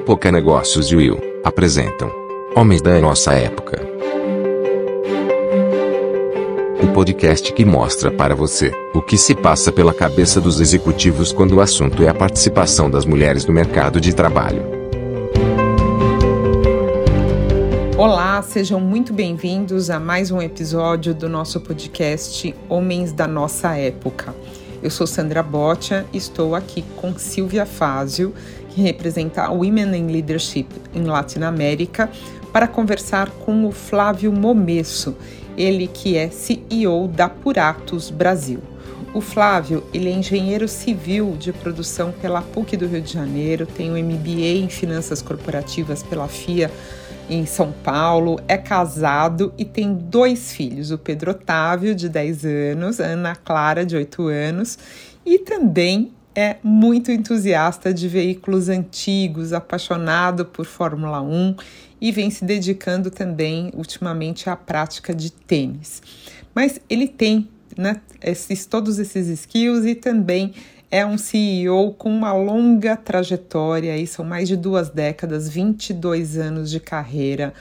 Época Negócios e Will apresentam Homens da Nossa Época. O podcast que mostra para você o que se passa pela cabeça dos executivos quando o assunto é a participação das mulheres no mercado de trabalho. Olá, sejam muito bem-vindos a mais um episódio do nosso podcast Homens da Nossa Época. Eu sou Sandra Botia e estou aqui com Silvia Fázio, que representa a Women in Leadership em Latinoamérica, para conversar com o Flávio Momesso, ele que é CEO da Puratos Brasil. O Flávio, ele é engenheiro civil de produção pela PUC do Rio de Janeiro, tem um MBA em Finanças Corporativas pela FIA em São Paulo, é casado e tem dois filhos, o Pedro Otávio, de 10 anos, a Ana Clara, de 8 anos, e também é muito entusiasta de veículos antigos, apaixonado por Fórmula 1 e vem se dedicando também ultimamente à prática de tênis. Mas ele tem né, esses, todos esses skills e também é um CEO com uma longa trajetória, são mais de duas décadas, 22 anos de carreira,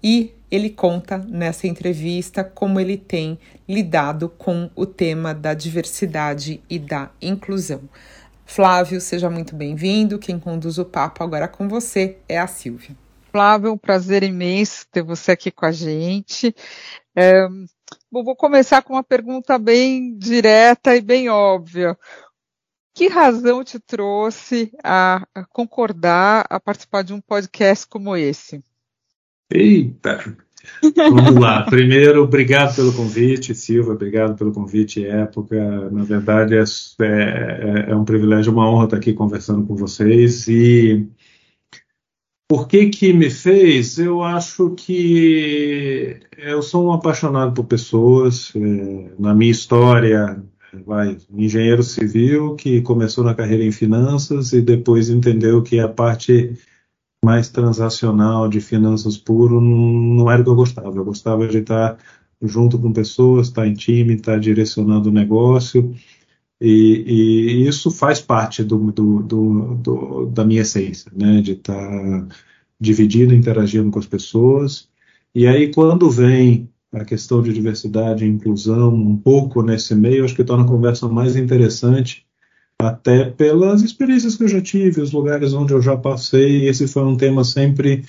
e ele conta nessa entrevista como ele tem lidado com o tema da diversidade e da inclusão. Flávio, seja muito bem-vindo. Quem conduz o papo agora com você é a Silvia. Flávio, um prazer imenso ter você aqui com a gente. É, bom, vou começar com uma pergunta bem direta e bem óbvia que razão te trouxe a, concordar a participar de um podcast como esse? Eita! Vamos lá. Primeiro, obrigado pelo convite, Silva. Obrigado pelo convite, Época. Na verdade, é, é, é um privilégio, uma honra estar aqui conversando com vocês. E por que que me fez? Eu acho que eu sou um apaixonado por pessoas. É, na minha história, vai, engenheiro civil que começou na carreira em finanças e depois entendeu que a parte mais transacional de finanças puro não era o que eu gostava. Eu gostava de estar junto com pessoas, estar em time, estar direcionando o negócio. E, e isso faz parte do, do, do, da minha essência, né? de estar dividindo, interagindo com as pessoas. E aí, quando vem a questão de diversidade e inclusão um pouco nesse meio, acho que torna a conversa mais interessante, até pelas experiências que eu já tive, os lugares onde eu já passei. Esse foi um tema sempre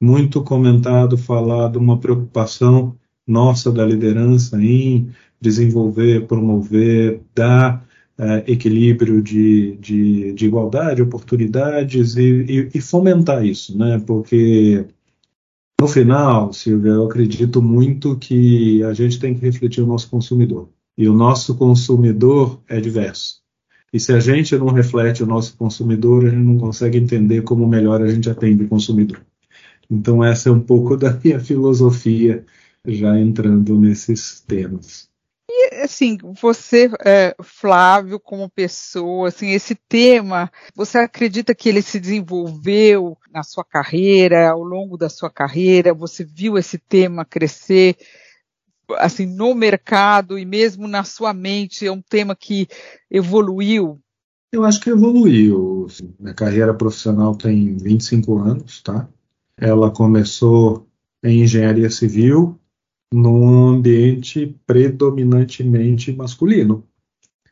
muito comentado, falado, uma preocupação nossa da liderança em desenvolver, promover, dar uh, equilíbrio de, de, de, igualdade, oportunidades e, e, e fomentar isso, né? Porque no final, Silvia, eu acredito muito que a gente tem que refletir o nosso consumidor. E o nosso consumidor é diverso. E se a gente não reflete o nosso consumidor, a gente não consegue entender como melhor a gente atende o consumidor. Então, essa é um pouco da minha filosofia, já entrando nesses temas. E, assim, você, é, Flávio, como pessoa, assim, esse tema, você acredita que ele se desenvolveu na sua carreira, ao longo da sua carreira? Você viu esse tema crescer, assim, no mercado e mesmo na sua mente? É um tema que evoluiu? Eu acho que evoluiu. Minha carreira profissional tem 25 anos, tá? Ela começou em engenharia civil, num ambiente predominantemente masculino.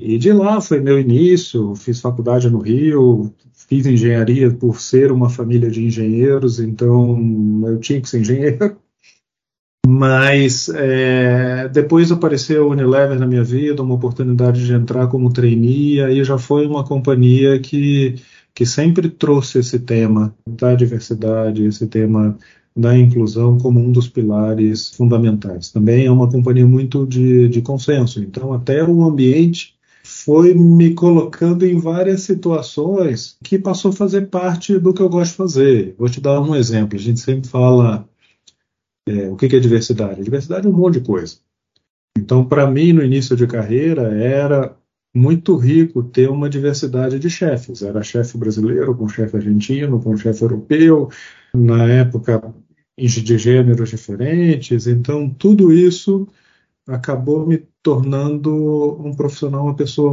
E de lá foi meu início, fiz faculdade no Rio, fiz engenharia por ser uma família de engenheiros, então eu tinha que ser engenheiro. Mas é, depois apareceu a Unilever na minha vida, uma oportunidade de entrar como trainee, aí já foi uma companhia que, que sempre trouxe esse tema da diversidade, esse tema da inclusão como um dos pilares fundamentais. Também é uma companhia muito de, de consenso, então até o ambiente foi me colocando em várias situações que passou a fazer parte do que eu gosto de fazer. Vou te dar um exemplo. A gente sempre fala é, o que é diversidade. Diversidade é um monte de coisa. Então, para mim, no início de carreira, era muito rico ter uma diversidade de chefes. Era chefe brasileiro com chefe argentino, com chefe europeu. Na época, de gêneros diferentes. Então, tudo isso acabou me tornando um profissional, uma pessoa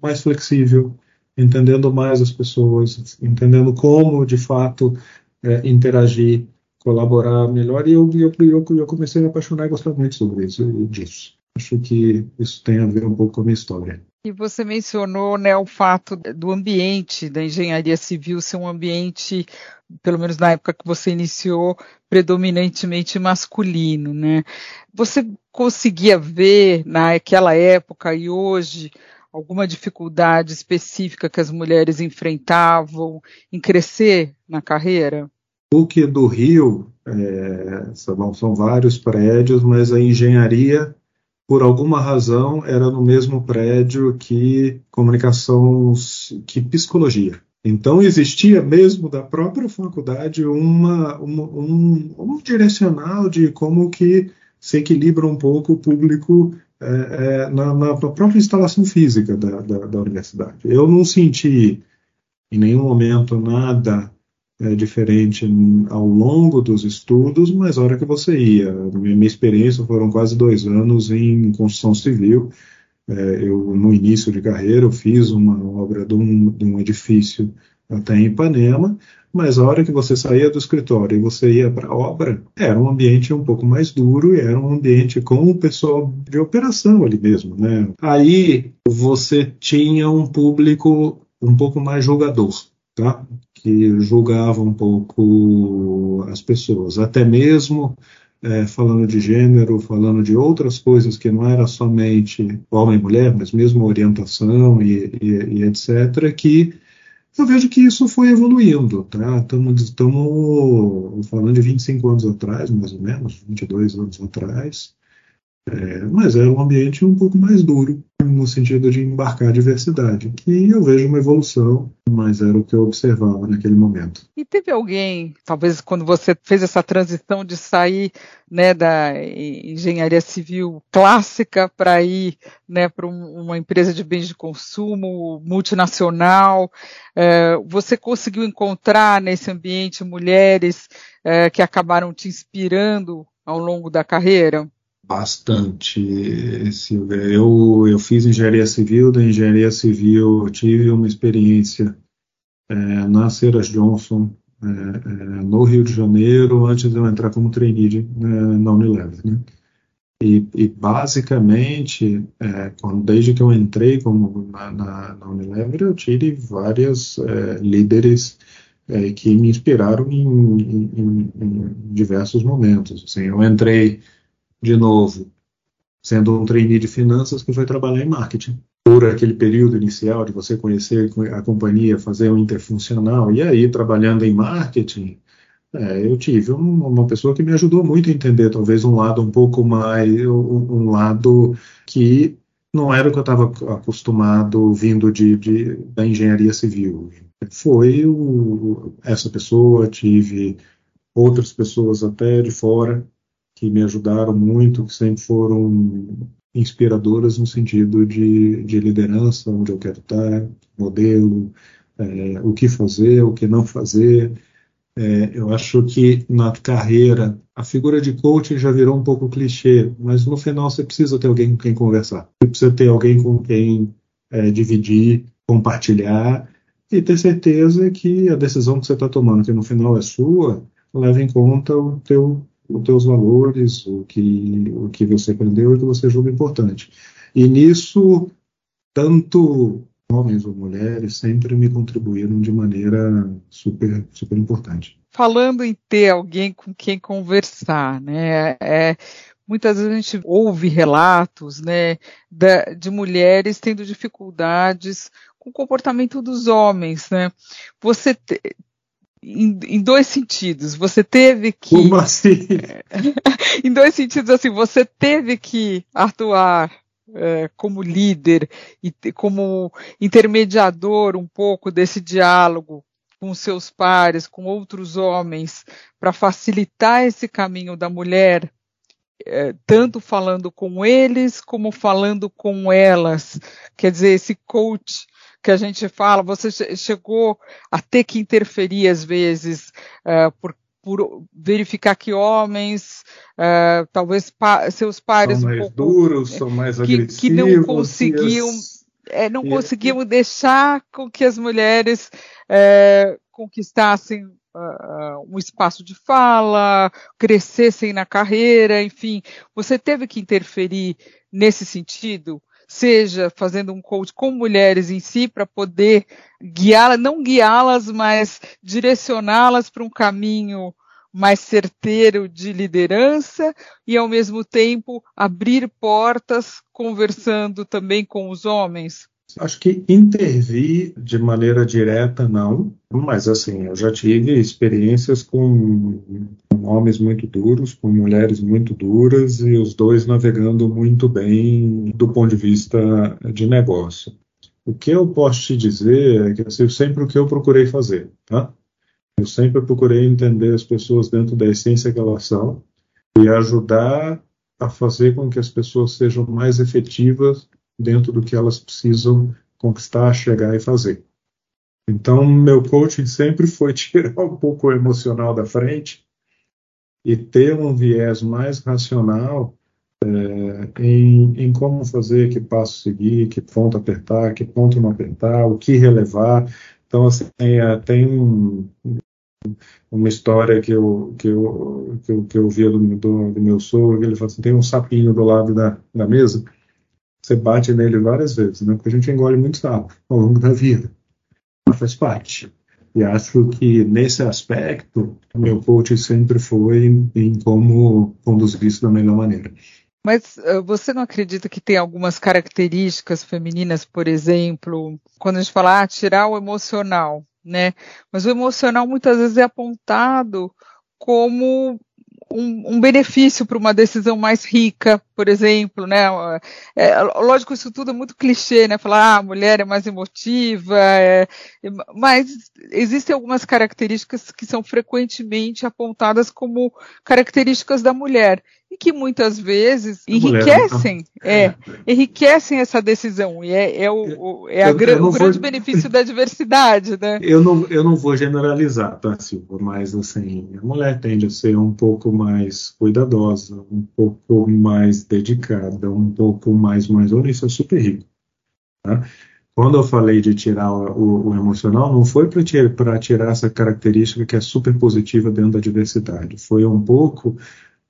mais flexível, entendendo mais as pessoas, entendendo como, de fato, é, interagir, colaborar melhor. E eu, eu, eu, eu, comecei a me apaixonar e gostar muito sobre isso, disso. Acho que isso tem a ver um pouco com a minha história. E você mencionou né, o fato do ambiente da engenharia civil ser um ambiente, pelo menos na época que você iniciou, predominantemente masculino. Né? Você conseguia ver naquela época e hoje alguma dificuldade específica que as mulheres enfrentavam em crescer na carreira? Que do Rio, é, são, são vários prédios, mas a engenharia por alguma razão, era no mesmo prédio que comunicação, que psicologia. Então existia mesmo da própria faculdade uma, uma um, um, direcional de como que se equilibra um pouco o público é, é, na, na, própria instalação física da, da, da universidade. Eu não senti em nenhum momento nada é, diferente ao longo dos estudos, mas a hora que você ia. Minha experiência foram quase dois anos em construção civil. É, eu, no início de carreira, eu fiz uma obra de um, de um edifício até em Ipanema, mas a hora que você saía do escritório e você ia para a obra, era um ambiente um pouco mais duro e era um ambiente com o pessoal de operação ali mesmo, né? Aí você tinha um público um pouco mais jogador, tá? Que julgava um pouco as pessoas, até mesmo é, falando de gênero, falando de outras coisas que não era somente homem e mulher, mas mesmo orientação e, e, e etc., que eu vejo que isso foi evoluindo, tá? Estamos falando de 25 anos atrás, mais ou menos, 22 anos atrás, é, mas era um ambiente um pouco mais duro, no sentido de embarcar a diversidade. E eu vejo uma evolução, mas era o que eu observava naquele momento. E teve alguém, talvez quando você fez essa transição de sair né, da engenharia civil clássica para ir né, para um, uma empresa de bens de consumo multinacional, é, você conseguiu encontrar nesse ambiente mulheres é, que acabaram te inspirando ao longo da carreira? Bastante, Silvia. Eu, eu fiz engenharia civil, da engenharia civil tive uma experiência é, na Ceras Johnson, é, é, no Rio de Janeiro, antes de eu entrar como trainee né, na Unilever. Né? E, e, basicamente, é, quando, desde que eu entrei como na, na, na Unilever, eu tive várias é, líderes é, que me inspiraram em, em, em, diversos momentos. Assim, eu entrei de novo, sendo um trainee de finanças que foi trabalhar em marketing. Por aquele período inicial de você conhecer a companhia, fazer um interfuncional, e aí trabalhando em marketing, é, eu tive um, uma pessoa que me ajudou muito a entender talvez um lado um pouco mais, um, um lado que não era o que eu estava acostumado vindo de, de, da engenharia civil. Foi o, essa pessoa, tive outras pessoas até de fora que me ajudaram muito, que sempre foram inspiradoras no sentido de, de liderança, onde eu quero estar, modelo, é, o que fazer, o que não fazer. É, eu acho que na carreira a figura de coaching já virou um pouco clichê, mas no final você precisa ter alguém com quem conversar. Você precisa ter alguém com quem é, dividir, compartilhar e ter certeza que a decisão que você está tomando, que no final é sua, leva em conta o teu os teus valores, o que, o que você aprendeu e o que você julga importante. E nisso, tanto homens ou mulheres sempre me contribuíram de maneira super, super importante. Falando em ter alguém com quem conversar, né? É, muitas vezes a gente ouve relatos, né, de mulheres tendo dificuldades com o comportamento dos homens, né? Você te, em, em, dois sentidos. Você teve que. Como assim? em dois sentidos, assim, você teve que atuar é, como líder e como intermediador um pouco desse diálogo com seus pares, com outros homens, para facilitar esse caminho da mulher, é, tanto falando com eles como falando com elas. Quer dizer, esse coach que a gente fala, você chegou a ter que interferir às vezes uh, por, por, verificar que homens, uh, talvez pa, seus pares são mais um pouco, duros, são mais que, agressivos, que não conseguiam é, não conseguimos deixar com que as mulheres é, conquistassem uh, um espaço de fala, crescessem na carreira, enfim. Você teve que interferir nesse sentido? Seja fazendo um coach com mulheres em si para poder guiá-las, não guiá-las, mas direcioná-las para um caminho mais certeiro de liderança e, ao mesmo tempo, abrir portas conversando também com os homens? Acho que intervir de maneira direta, não, mas assim, eu já tive experiências com, homens muito duros, com mulheres muito duras e os dois navegando muito bem do ponto de vista de negócio. O que eu posso te dizer é que assim, sempre o que eu procurei fazer, tá? Eu sempre procurei entender as pessoas dentro da essência que elas são e ajudar a fazer com que as pessoas sejam mais efetivas dentro do que elas precisam conquistar, chegar e fazer. Então, meu coaching sempre foi tirar um pouco o emocional da frente e ter um viés mais racional é, em, em, como fazer, que passo seguir, que ponto apertar, que ponto não apertar, o que relevar. Então, assim, é, tem um, uma história que eu, que eu, que eu, que eu via do, do, do meu sogro, ele falou assim, tem um sapinho do lado da, da mesa, você bate nele várias vezes, né? Porque a gente engole muito sapo ao longo da vida. Mas faz parte. E acho que nesse aspecto, meu coach sempre foi em, como conduzir isso da melhor maneira. Mas uh, você não acredita que tem algumas características femininas, por exemplo, quando a gente fala ah, tirar o emocional, né? Mas o emocional muitas vezes é apontado como um, um benefício para uma decisão mais rica, por exemplo, né? É, lógico, isso tudo é muito clichê, né? Falar, ah, a mulher é mais emotiva, é, mas existem algumas características que são frequentemente apontadas como características da mulher e que muitas vezes enriquecem, é, é, enriquecem essa decisão e é, é, o, é a, eu, eu o grande vou, benefício da diversidade, né? Eu não, eu não vou generalizar, tá, Silva? Mas assim, a mulher tende a ser um pouco mais cuidadosa, um pouco mais dedicada, um pouco mais mais isso é super rico, tá? Quando eu falei de tirar o, o emocional, não foi para tirar, tirar essa característica que é super positiva dentro da diversidade. Foi um pouco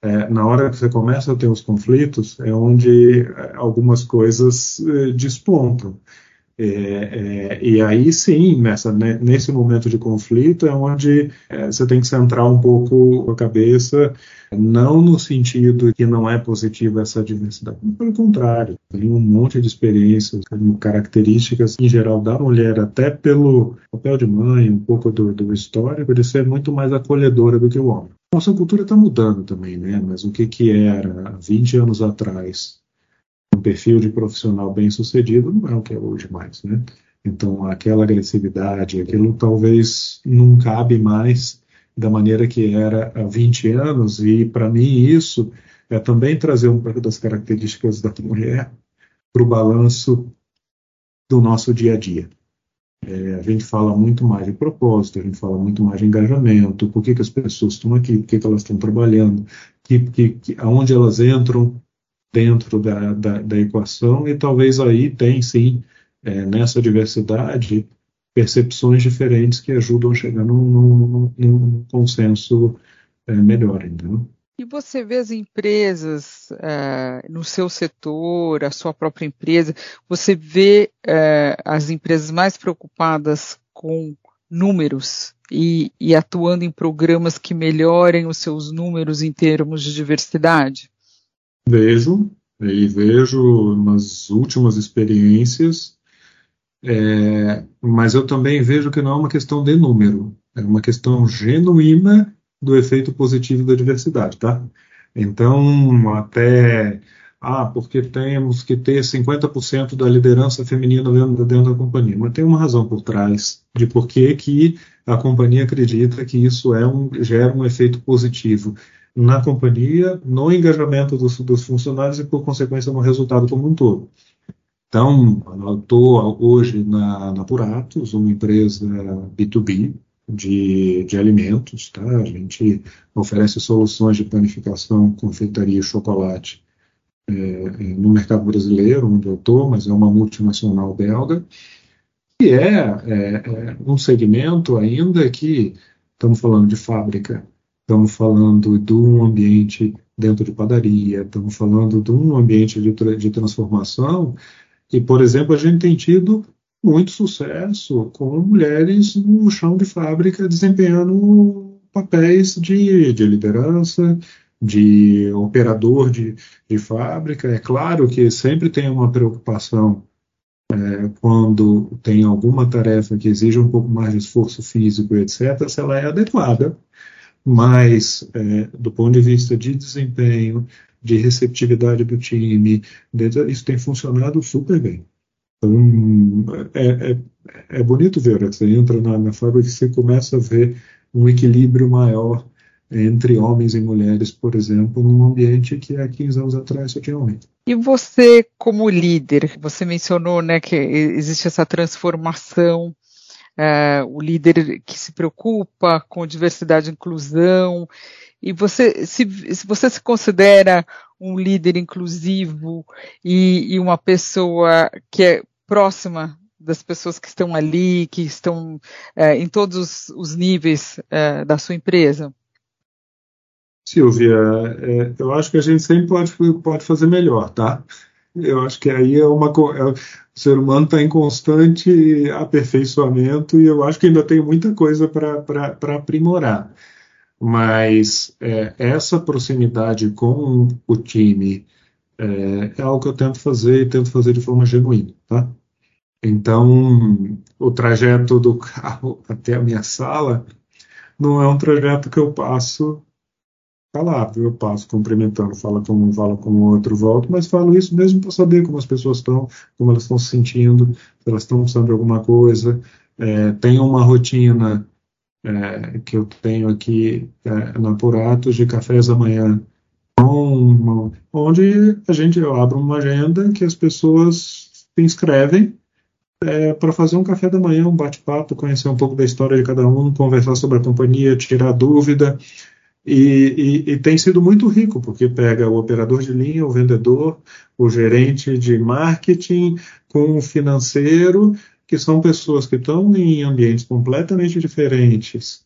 é, na hora que você começa a ter os conflitos, é onde é, algumas coisas é, despontam. É, é, e aí sim, nessa, nesse momento de conflito, é onde é, você tem que centrar um pouco a cabeça, não no sentido que não é positiva essa diversidade, pelo contrário, tem um monte de experiências, características em geral da mulher, até pelo papel de mãe, um pouco do, do histórico, de ser muito mais acolhedora do que o homem. Nossa cultura está mudando também, né? Mas o que, que era há 20 anos atrás um perfil de profissional bem sucedido não é o que é hoje mais, né? Então, aquela agressividade, aquilo talvez não cabe mais da maneira que era há 20 anos, e para mim isso é também trazer um pouco das características da mulher para o balanço do nosso dia a dia. É, a gente fala muito mais de propósito, a gente fala muito mais de engajamento, por que, que as pessoas estão aqui, por que, que elas estão trabalhando, que, que, que, aonde elas entram dentro da, da, da, equação, e talvez aí tem sim, é, nessa diversidade, percepções diferentes que ajudam a chegar num, num, num consenso é, melhor. Entendeu? E você vê as empresas uh, no seu setor, a sua própria empresa, você vê uh, as empresas mais preocupadas com números e, e, atuando em programas que melhorem os seus números em termos de diversidade? Vejo, e vejo nas últimas experiências, é, mas eu também vejo que não é uma questão de número, é uma questão genuína do efeito positivo da diversidade, tá? Então, até ah, porque temos que ter 50% da liderança feminina dentro, dentro, da companhia. Mas tem uma razão por trás de por que, que a companhia acredita que isso é um, gera um efeito positivo na companhia, no engajamento dos, dos funcionários e, por consequência, no resultado como um todo. Então, eu estou hoje na, na Puratos, uma empresa B2B, de, de alimentos, tá? A gente oferece soluções de panificação, confeitaria e chocolate é, no mercado brasileiro, onde eu estou, mas é uma multinacional belga, que é, é, é um segmento ainda que estamos falando de fábrica, estamos falando de um ambiente dentro de padaria, estamos falando de um ambiente de, de transformação, e, por exemplo, a gente tem tido muito sucesso com mulheres no chão de fábrica desempenhando papéis de, de liderança, de operador de, de fábrica. É claro que sempre tem uma preocupação é, quando tem alguma tarefa que exige um pouco mais de esforço físico, etc., se ela é adequada. Mas, é, do ponto de vista de desempenho, de receptividade do time, isso tem funcionado super bem. Então, é, é, é bonito ver, né? você entra na, na fábrica e você começa a ver um equilíbrio maior entre homens e mulheres, por exemplo, num ambiente que há 15 anos atrás só tinha homem. E você, como líder, você mencionou né, que existe essa transformação, é, o líder que se preocupa com diversidade e inclusão, e você se, se você se considera um líder inclusivo e, e uma pessoa que é próxima das pessoas que estão ali, que estão é, em todos os níveis é, da sua empresa? Silvia, é, eu acho que a gente sempre pode, pode fazer melhor, tá? Eu acho que aí é uma. É, o ser humano está em constante aperfeiçoamento e eu acho que ainda tem muita coisa para aprimorar. Mas é, essa proximidade com o time é, é, algo que eu tento fazer e tento fazer de forma genuína, tá? Então, o trajeto do carro até a minha sala não é um trajeto que eu passo calado, eu passo cumprimentando, fala com um, fala com o outro, volto, mas falo isso mesmo para saber como as pessoas estão, como elas estão se sentindo, se elas estão precisando de alguma coisa. É, tenho uma rotina é, que eu tenho aqui é, na Puratos de cafés da manhã, onde a gente eu abro uma agenda que as pessoas se inscrevem é, para fazer um café da manhã, um bate-papo, conhecer um pouco da história de cada um, conversar sobre a companhia, tirar dúvida. E, e, e, tem sido muito rico, porque pega o operador de linha, o vendedor, o gerente de marketing, com o financeiro, que são pessoas que estão em ambientes completamente diferentes,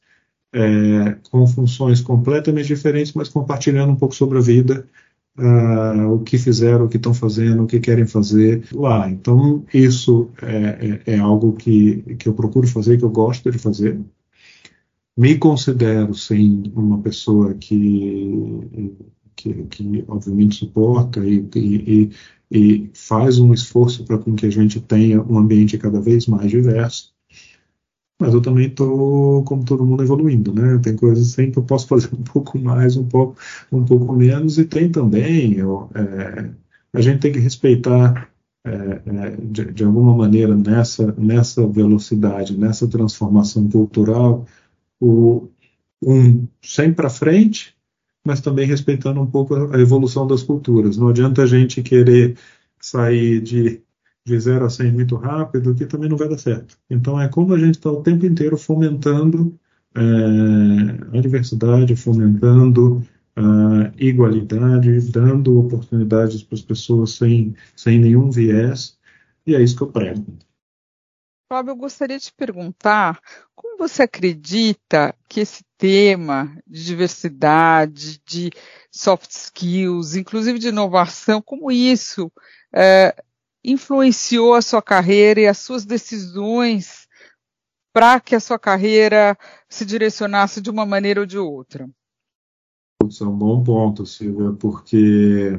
é, com funções completamente diferentes, mas compartilhando um pouco sobre a vida, uh, o que fizeram, o que estão fazendo, o que querem fazer lá. Então, isso é, é, é algo que, que eu procuro fazer, que eu gosto de fazer me considero sim uma pessoa que, que, que obviamente suporta e, e, e, faz um esforço para que a gente tenha um ambiente cada vez mais diverso. Mas eu também estou, como todo mundo, evoluindo, né? Tem coisas sempre que eu posso fazer um pouco mais, um pouco, um pouco menos, e tem também, eu, é, a gente tem que respeitar é, é, de, de, alguma maneira nessa, nessa velocidade, nessa transformação cultural, o, um sempre para frente, mas também respeitando um pouco a evolução das culturas. Não adianta a gente querer sair de, de 0 a 100 muito rápido, que também não vai dar certo. Então é como a gente está o tempo inteiro fomentando é, a diversidade, fomentando a igualdade, dando oportunidades para as pessoas sem, sem nenhum viés, e é isso que eu prego. Fábio, eu gostaria de perguntar como você acredita que esse tema de diversidade, de soft skills, inclusive de inovação, como isso é, influenciou a sua carreira e as suas decisões para que a sua carreira se direcionasse de uma maneira ou de outra? Isso é um bom ponto, Silvia, porque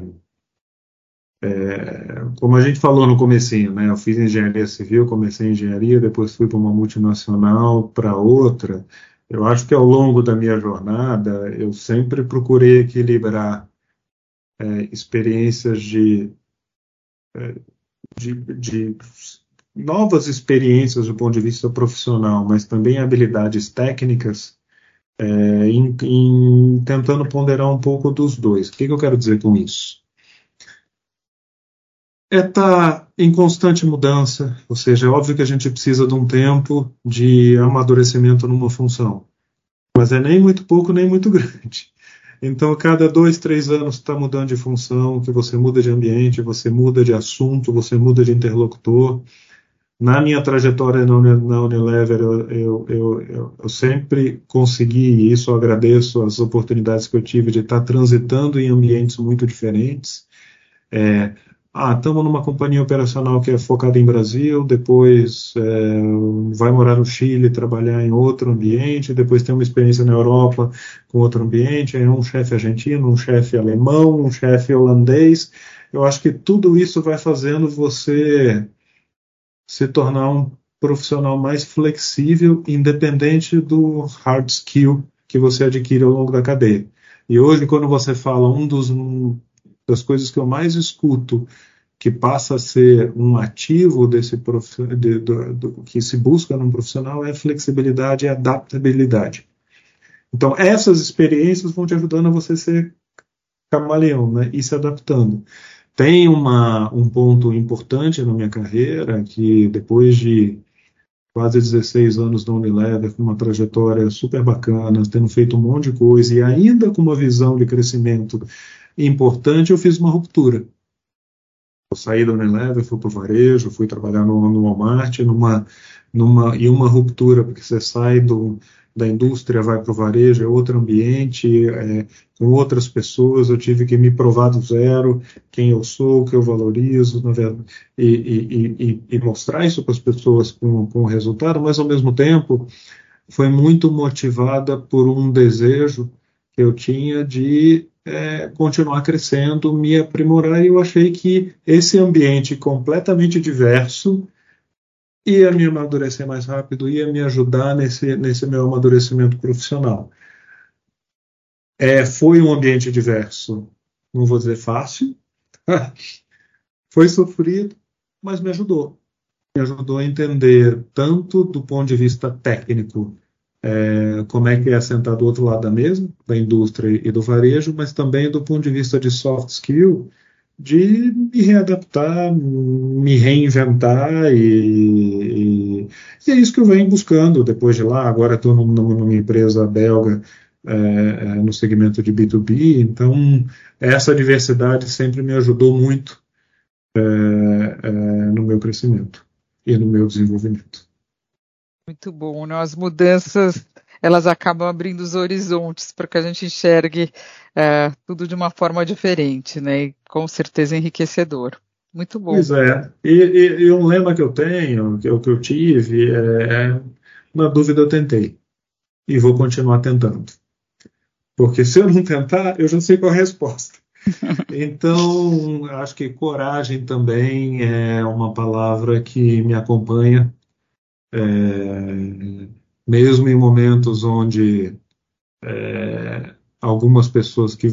é, como a gente falou no comecinho, né, eu fiz engenharia civil, comecei engenharia, depois fui para uma multinacional, para outra. Eu acho que ao longo da minha jornada, eu sempre procurei equilibrar é, experiências de, é, de, de novas experiências do ponto de vista profissional, mas também habilidades técnicas, é, em, em, tentando ponderar um pouco dos dois. O que, que eu quero dizer com isso? É estar tá em constante mudança, ou seja, é óbvio que a gente precisa de um tempo de amadurecimento numa função, mas é nem muito pouco nem muito grande. Então, cada dois, três anos está mudando de função, que você muda de ambiente, você muda de assunto, você muda de interlocutor. Na minha trajetória na Unilever, eu, eu, eu, eu sempre consegui, e isso eu agradeço as oportunidades que eu tive de estar transitando em ambientes muito diferentes. É, ah, estamos numa companhia operacional que é focada em Brasil, depois é, vai morar no Chile, trabalhar em outro ambiente, depois tem uma experiência na Europa com outro ambiente, é um chefe argentino, um chefe alemão, um chefe holandês. Eu acho que tudo isso vai fazendo você se tornar um profissional mais flexível, independente do hard skill que você adquire ao longo da cadeia. E hoje, quando você fala um dos das coisas que eu mais escuto que passa a ser um ativo desse de, do, do, que se busca num profissional é flexibilidade e adaptabilidade. Então essas experiências vão te ajudando a você ser camaleão, né, e se adaptando. Tem uma, um ponto importante na minha carreira que depois de quase 16 anos na Unilever, com uma trajetória super bacana, tendo feito um monte de coisa e ainda com uma visão de crescimento importante, eu fiz uma ruptura. Eu saí da Unilever, fui para o varejo, fui trabalhar no, no Walmart, numa, numa, e uma ruptura, porque você sai do, da indústria, vai para o varejo, é outro ambiente, é, com outras pessoas, eu tive que me provar do zero quem eu sou, o que eu valorizo, na verdade, e, e, e, e mostrar isso para as pessoas com, com resultado, mas ao mesmo tempo foi muito motivada por um desejo que eu tinha de é, continuar crescendo, me aprimorar, e eu achei que esse ambiente completamente diverso ia me amadurecer mais rápido, ia me ajudar nesse, nesse meu amadurecimento profissional. É, foi um ambiente diverso, não vou dizer fácil, foi sofrido, mas me ajudou. Me ajudou a entender, tanto do ponto de vista técnico, é, como é que é sentar do outro lado da mesa, da indústria e do varejo, mas também do ponto de vista de soft skill, de me readaptar, me reinventar e, e, e é isso que eu venho buscando depois de lá. Agora estou numa empresa belga é, é, no segmento de B2B, então essa diversidade sempre me ajudou muito é, é no meu crescimento e no meu desenvolvimento. Muito bom, né? As mudanças elas acabam abrindo os horizontes para que a gente enxergue é, tudo de uma forma diferente, né? E com certeza enriquecedor. Muito bom. Pois é. E, e, e um lema que eu tenho, que eu, que eu tive, é na dúvida eu tentei. E vou continuar tentando. Porque se eu não tentar, eu já sei qual é a resposta. Então, acho que coragem também é uma palavra que me acompanha é, mesmo em momentos onde é, algumas pessoas que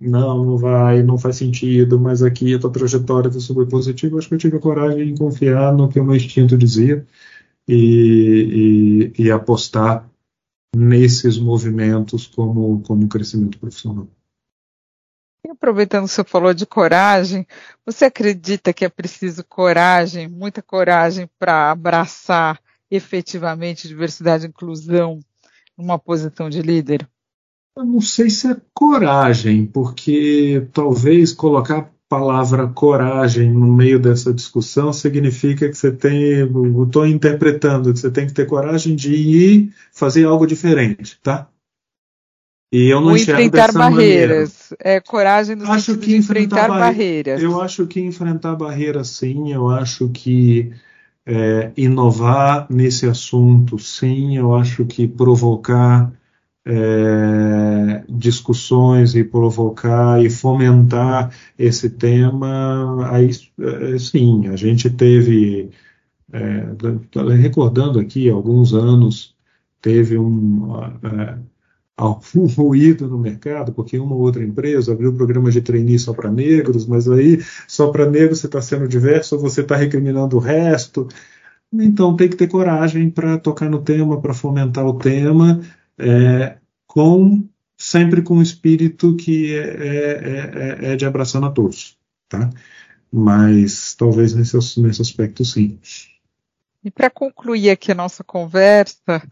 não, não vai, não faz sentido, mas aqui a tua trajetória está super positiva, acho que eu tive a coragem de confiar no que o meu instinto dizia e, e, e apostar nesses movimentos como, como crescimento profissional. E aproveitando que você falou de coragem, você acredita que é preciso coragem, muita coragem para abraçar efetivamente diversidade e inclusão numa posição de líder? Eu não sei se é coragem, porque talvez colocar a palavra coragem no meio dessa discussão significa que você tem, estou interpretando, que você tem que ter coragem de ir fazer algo diferente, tá? E eu não Ou enfrentar barreiras. Maneira. É coragem no acho que enfrentar, enfrentar barreiras. Eu acho que enfrentar barreiras, sim. Eu acho que é, inovar nesse assunto, sim, eu acho que provocar é, discussões e provocar e fomentar esse tema, aí é, sim, a gente teve, é, recordando aqui, alguns anos, teve um, é, algum ruído no mercado, porque uma ou outra empresa abriu programa de trainee só para negros, mas aí só para negros você está sendo diverso ou você está recriminando o resto. Então tem que ter coragem para tocar no tema, para fomentar o tema, é, com sempre com um espírito que é, é, é, é de abraçando a todos, tá? Mas talvez nesse, nesse aspecto sim. E para concluir aqui a nossa conversa,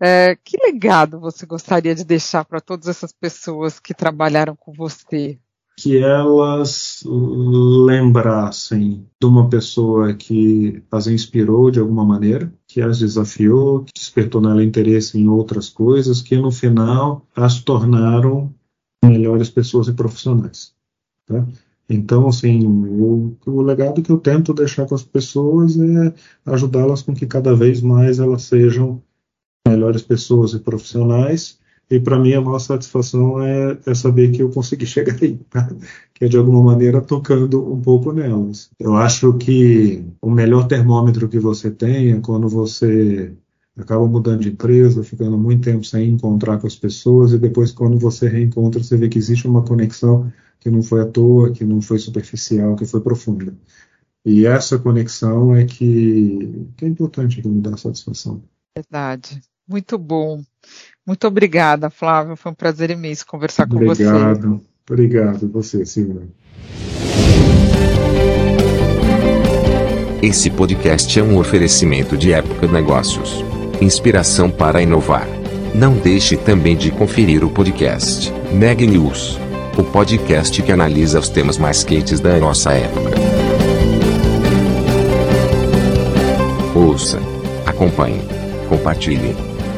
É, que legado você gostaria de deixar para todas essas pessoas que trabalharam com você? Que elas lembrassem de uma pessoa que as inspirou de alguma maneira, que as desafiou, que despertou nela interesse em outras coisas, que no final as tornaram melhores pessoas e profissionais. Tá? Então, assim, o, o, legado que eu tento deixar com as pessoas é ajudá-las com que cada vez mais elas sejam melhores pessoas e profissionais. E para mim a maior satisfação é, é, saber que eu consegui chegar aí, tá? que é de alguma maneira tocando um pouco nelas. Eu acho que o melhor termômetro que você tem é quando você acaba mudando de empresa, ficando muito tempo sem encontrar com as pessoas e depois quando você reencontra você vê que existe uma conexão que não foi à toa, que não foi superficial, que foi profunda. E essa conexão é que, que é importante, que me dá satisfação. Verdade. Muito bom. Muito obrigada, Flávio. Foi um prazer imenso conversar obrigado, com você. Obrigado. Obrigado você, Silvia. Esse podcast é um oferecimento de Época Negócios. Inspiração para inovar. Não deixe também de conferir o podcast Neg News o podcast que analisa os temas mais quentes da nossa época. Ouça, acompanhe, compartilhe.